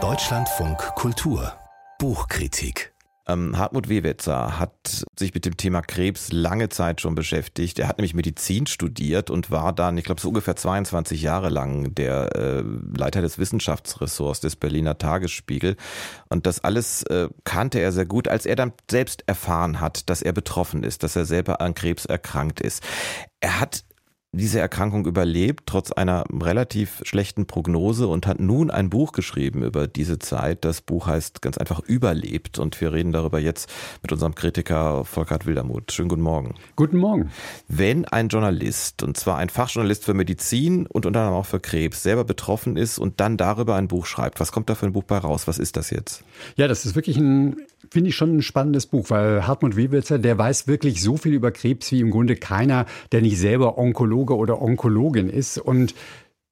Deutschlandfunk Kultur Buchkritik ähm, Hartmut Wewetzer hat sich mit dem Thema Krebs lange Zeit schon beschäftigt. Er hat nämlich Medizin studiert und war dann, ich glaube, so ungefähr 22 Jahre lang der äh, Leiter des Wissenschaftsressorts des Berliner Tagesspiegel. Und das alles äh, kannte er sehr gut, als er dann selbst erfahren hat, dass er betroffen ist, dass er selber an Krebs erkrankt ist. Er hat diese Erkrankung überlebt, trotz einer relativ schlechten Prognose und hat nun ein Buch geschrieben über diese Zeit. Das Buch heißt ganz einfach Überlebt und wir reden darüber jetzt mit unserem Kritiker Volkert Wildermuth. Schönen guten Morgen. Guten Morgen. Wenn ein Journalist, und zwar ein Fachjournalist für Medizin und unter anderem auch für Krebs, selber betroffen ist und dann darüber ein Buch schreibt, was kommt da für ein Buch bei raus? Was ist das jetzt? Ja, das ist wirklich ein, finde ich schon ein spannendes Buch, weil Hartmut Wewitzer, der weiß wirklich so viel über Krebs wie im Grunde keiner, der nicht selber Onkologe Onkologe oder Onkologin ist. Und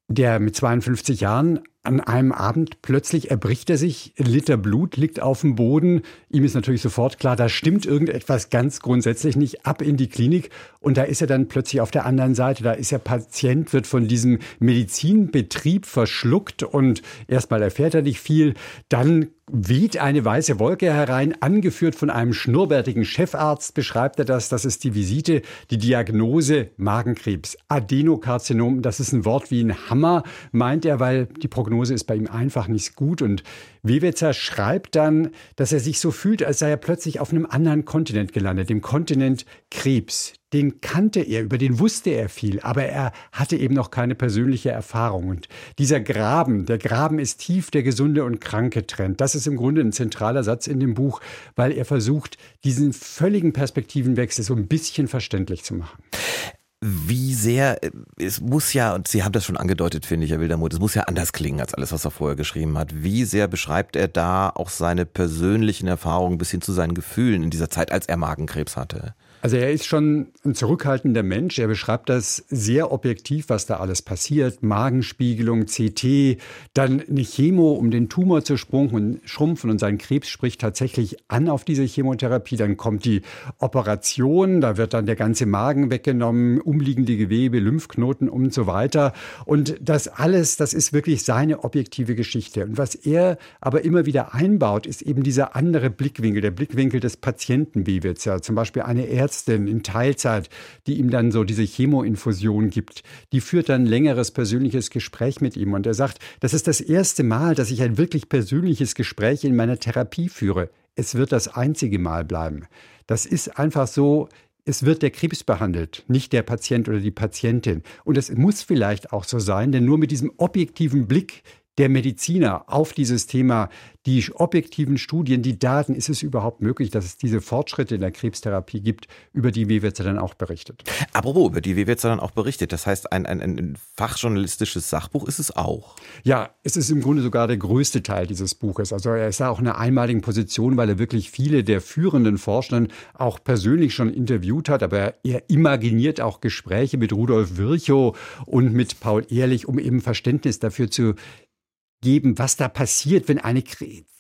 der mit 52 Jahren an einem Abend plötzlich erbricht er sich, Liter Blut liegt auf dem Boden. Ihm ist natürlich sofort klar, da stimmt irgendetwas ganz grundsätzlich nicht. Ab in die Klinik und da ist er dann plötzlich auf der anderen Seite. Da ist er Patient, wird von diesem Medizinbetrieb verschluckt und erstmal erfährt er nicht viel. Dann weht eine weiße Wolke herein, angeführt von einem schnurrbärtigen Chefarzt, beschreibt er das. Das ist die Visite, die Diagnose Magenkrebs, Adenokarzinom. Das ist ein Wort wie ein Hammer, meint er, weil die Prognose Prognose ist bei ihm einfach nicht gut. Und Wewetzer schreibt dann, dass er sich so fühlt, als sei er plötzlich auf einem anderen Kontinent gelandet, dem Kontinent Krebs. Den kannte er, über den wusste er viel, aber er hatte eben noch keine persönliche Erfahrung. Und dieser Graben, der Graben ist tief, der Gesunde und Kranke trennt. Das ist im Grunde ein zentraler Satz in dem Buch, weil er versucht, diesen völligen Perspektivenwechsel so ein bisschen verständlich zu machen wie sehr, äh, es muss ja, und Sie haben das schon angedeutet, finde ich, Herr Wildermuth, es muss ja anders klingen als alles, was er vorher geschrieben hat. Wie sehr beschreibt er da auch seine persönlichen Erfahrungen bis hin zu seinen Gefühlen in dieser Zeit, als er Magenkrebs hatte? Also er ist schon ein zurückhaltender Mensch. Er beschreibt das sehr objektiv, was da alles passiert. Magenspiegelung, CT, dann eine Chemo, um den Tumor zu schrumpfen und sein Krebs spricht tatsächlich an auf diese Chemotherapie. Dann kommt die Operation, da wird dann der ganze Magen weggenommen, umliegende Gewebe, Lymphknoten und so weiter. Und das alles, das ist wirklich seine objektive Geschichte. Und was er aber immer wieder einbaut, ist eben dieser andere Blickwinkel, der Blickwinkel des Patienten, wie wir es ja zum Beispiel eine Ärztin in Teilzeit, die ihm dann so diese Chemoinfusion gibt, die führt dann ein längeres persönliches Gespräch mit ihm. Und er sagt, das ist das erste Mal, dass ich ein wirklich persönliches Gespräch in meiner Therapie führe. Es wird das einzige Mal bleiben. Das ist einfach so, es wird der Krebs behandelt, nicht der Patient oder die Patientin. Und es muss vielleicht auch so sein, denn nur mit diesem objektiven Blick der Mediziner auf dieses Thema, die objektiven Studien, die Daten, ist es überhaupt möglich, dass es diese Fortschritte in der Krebstherapie gibt, über die Wewetzer dann auch berichtet. Apropos, über die Wewetzer dann auch berichtet. Das heißt, ein, ein, ein fachjournalistisches Sachbuch ist es auch. Ja, es ist im Grunde sogar der größte Teil dieses Buches. Also er ist da auch in einer einmaligen Position, weil er wirklich viele der führenden Forschenden auch persönlich schon interviewt hat. Aber er imaginiert auch Gespräche mit Rudolf Virchow und mit Paul Ehrlich, um eben Verständnis dafür zu geben, was da passiert, wenn eine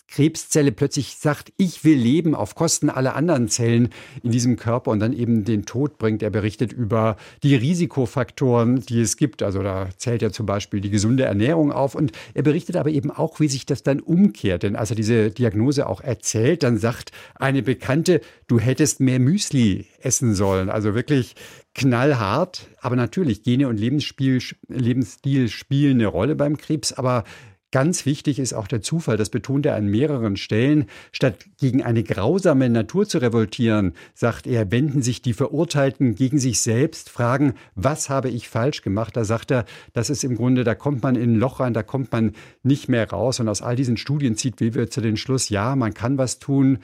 Krebszelle plötzlich sagt, ich will leben auf Kosten aller anderen Zellen in diesem Körper und dann eben den Tod bringt. Er berichtet über die Risikofaktoren, die es gibt. Also da zählt er zum Beispiel die gesunde Ernährung auf und er berichtet aber eben auch, wie sich das dann umkehrt. Denn als er diese Diagnose auch erzählt, dann sagt eine Bekannte, du hättest mehr Müsli essen sollen. Also wirklich knallhart. Aber natürlich, Gene und Lebensstil spielen eine Rolle beim Krebs, aber Ganz wichtig ist auch der Zufall, das betont er an mehreren Stellen. Statt gegen eine grausame Natur zu revoltieren, sagt er, wenden sich die Verurteilten gegen sich selbst, fragen, was habe ich falsch gemacht? Da sagt er, das ist im Grunde, da kommt man in ein Loch rein, da kommt man nicht mehr raus. Und aus all diesen Studien zieht Weber zu den Schluss, ja, man kann was tun,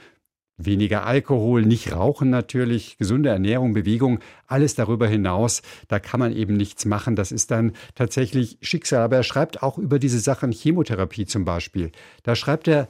Weniger Alkohol, nicht rauchen natürlich, gesunde Ernährung, Bewegung, alles darüber hinaus, da kann man eben nichts machen. Das ist dann tatsächlich Schicksal. Aber er schreibt auch über diese Sachen Chemotherapie zum Beispiel. Da schreibt er,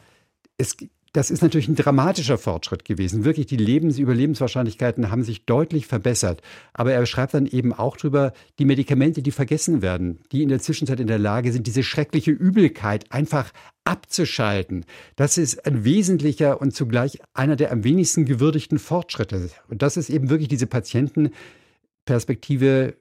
es das ist natürlich ein dramatischer Fortschritt gewesen. Wirklich, die Lebens Überlebenswahrscheinlichkeiten haben sich deutlich verbessert. Aber er schreibt dann eben auch drüber, die Medikamente, die vergessen werden, die in der Zwischenzeit in der Lage sind, diese schreckliche Übelkeit einfach abzuschalten. Das ist ein wesentlicher und zugleich einer der am wenigsten gewürdigten Fortschritte. Und das ist eben wirklich diese Patientenperspektive,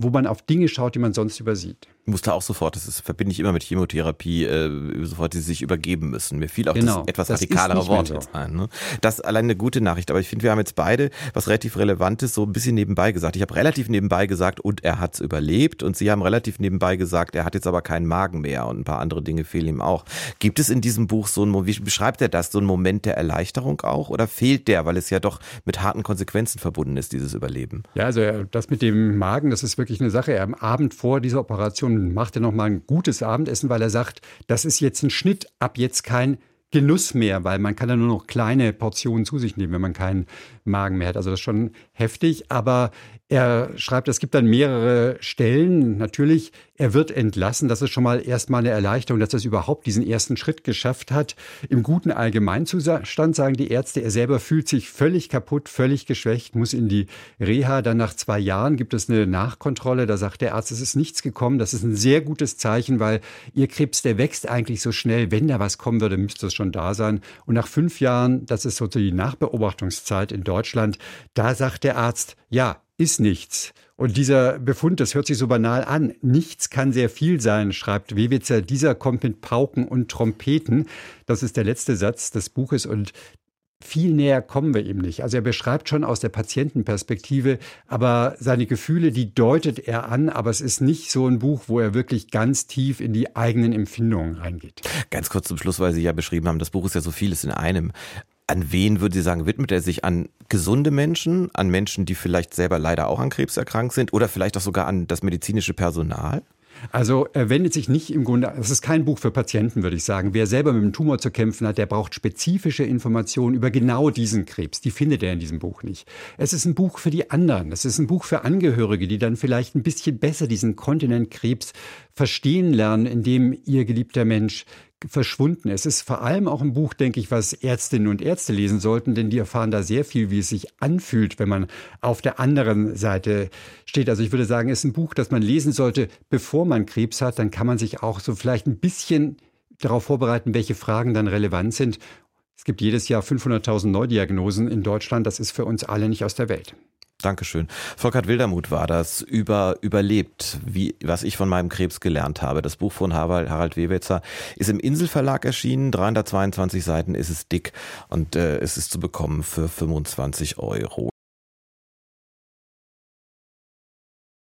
wo man auf Dinge schaut, die man sonst übersieht. musste auch sofort, das ist, verbinde ich immer mit Chemotherapie, äh, sofort die sich übergeben müssen. Mir fiel auch genau, das etwas radikalere Wort so. jetzt ein. Ne? Das ist allein eine gute Nachricht, aber ich finde, wir haben jetzt beide was relativ Relevantes so ein bisschen nebenbei gesagt. Ich habe relativ nebenbei gesagt, und er hat's überlebt und Sie haben relativ nebenbei gesagt, er hat jetzt aber keinen Magen mehr und ein paar andere Dinge fehlen ihm auch. Gibt es in diesem Buch so ein, wie beschreibt er das, so einen Moment der Erleichterung auch oder fehlt der, weil es ja doch mit harten Konsequenzen verbunden ist, dieses Überleben? Ja, also das mit dem Magen, das ist wirklich eine Sache. Er am Abend vor dieser Operation macht er nochmal ein gutes Abendessen, weil er sagt, das ist jetzt ein Schnitt, ab jetzt kein Genuss mehr, weil man kann ja nur noch kleine Portionen zu sich nehmen, wenn man keinen Magen mehr hat. Also das ist schon heftig, aber er schreibt, es gibt dann mehrere Stellen. Natürlich, er wird entlassen. Das ist schon mal erstmal eine Erleichterung, dass er überhaupt diesen ersten Schritt geschafft hat. Im guten Allgemeinzustand sagen die Ärzte, er selber fühlt sich völlig kaputt, völlig geschwächt, muss in die Reha. Dann nach zwei Jahren gibt es eine Nachkontrolle. Da sagt der Arzt, es ist nichts gekommen. Das ist ein sehr gutes Zeichen, weil ihr Krebs, der wächst eigentlich so schnell. Wenn da was kommen würde, müsste es schon da sein. Und nach fünf Jahren, das ist so die Nachbeobachtungszeit in Deutschland, da sagt der Arzt, ja, ist nichts. Und dieser Befund, das hört sich so banal an. Nichts kann sehr viel sein, schreibt Wewitzer. Dieser kommt mit Pauken und Trompeten. Das ist der letzte Satz des Buches und viel näher kommen wir ihm nicht. Also er beschreibt schon aus der Patientenperspektive, aber seine Gefühle, die deutet er an, aber es ist nicht so ein Buch, wo er wirklich ganz tief in die eigenen Empfindungen reingeht. Ganz kurz zum Schluss, weil Sie ja beschrieben haben, das Buch ist ja so vieles in einem. An wen würde Sie sagen, widmet er sich? An gesunde Menschen, an Menschen, die vielleicht selber leider auch an Krebs erkrankt sind oder vielleicht auch sogar an das medizinische Personal? Also er wendet sich nicht im Grunde, das ist kein Buch für Patienten, würde ich sagen. Wer selber mit dem Tumor zu kämpfen hat, der braucht spezifische Informationen über genau diesen Krebs. Die findet er in diesem Buch nicht. Es ist ein Buch für die anderen. Es ist ein Buch für Angehörige, die dann vielleicht ein bisschen besser diesen Kontinent Krebs verstehen lernen, in dem ihr geliebter Mensch verschwunden. Es ist vor allem auch ein Buch, denke ich, was Ärztinnen und Ärzte lesen sollten, denn die erfahren da sehr viel, wie es sich anfühlt, wenn man auf der anderen Seite steht. Also ich würde sagen, es ist ein Buch, das man lesen sollte, bevor man Krebs hat. Dann kann man sich auch so vielleicht ein bisschen darauf vorbereiten, welche Fragen dann relevant sind. Es gibt jedes Jahr 500.000 Neudiagnosen in Deutschland. Das ist für uns alle nicht aus der Welt. Dankeschön. Volkert Wildermuth war das über überlebt, wie was ich von meinem Krebs gelernt habe. Das Buch von Harald Wewetzer ist im Inselverlag erschienen, 322 Seiten ist es dick und äh, es ist zu bekommen für 25 Euro.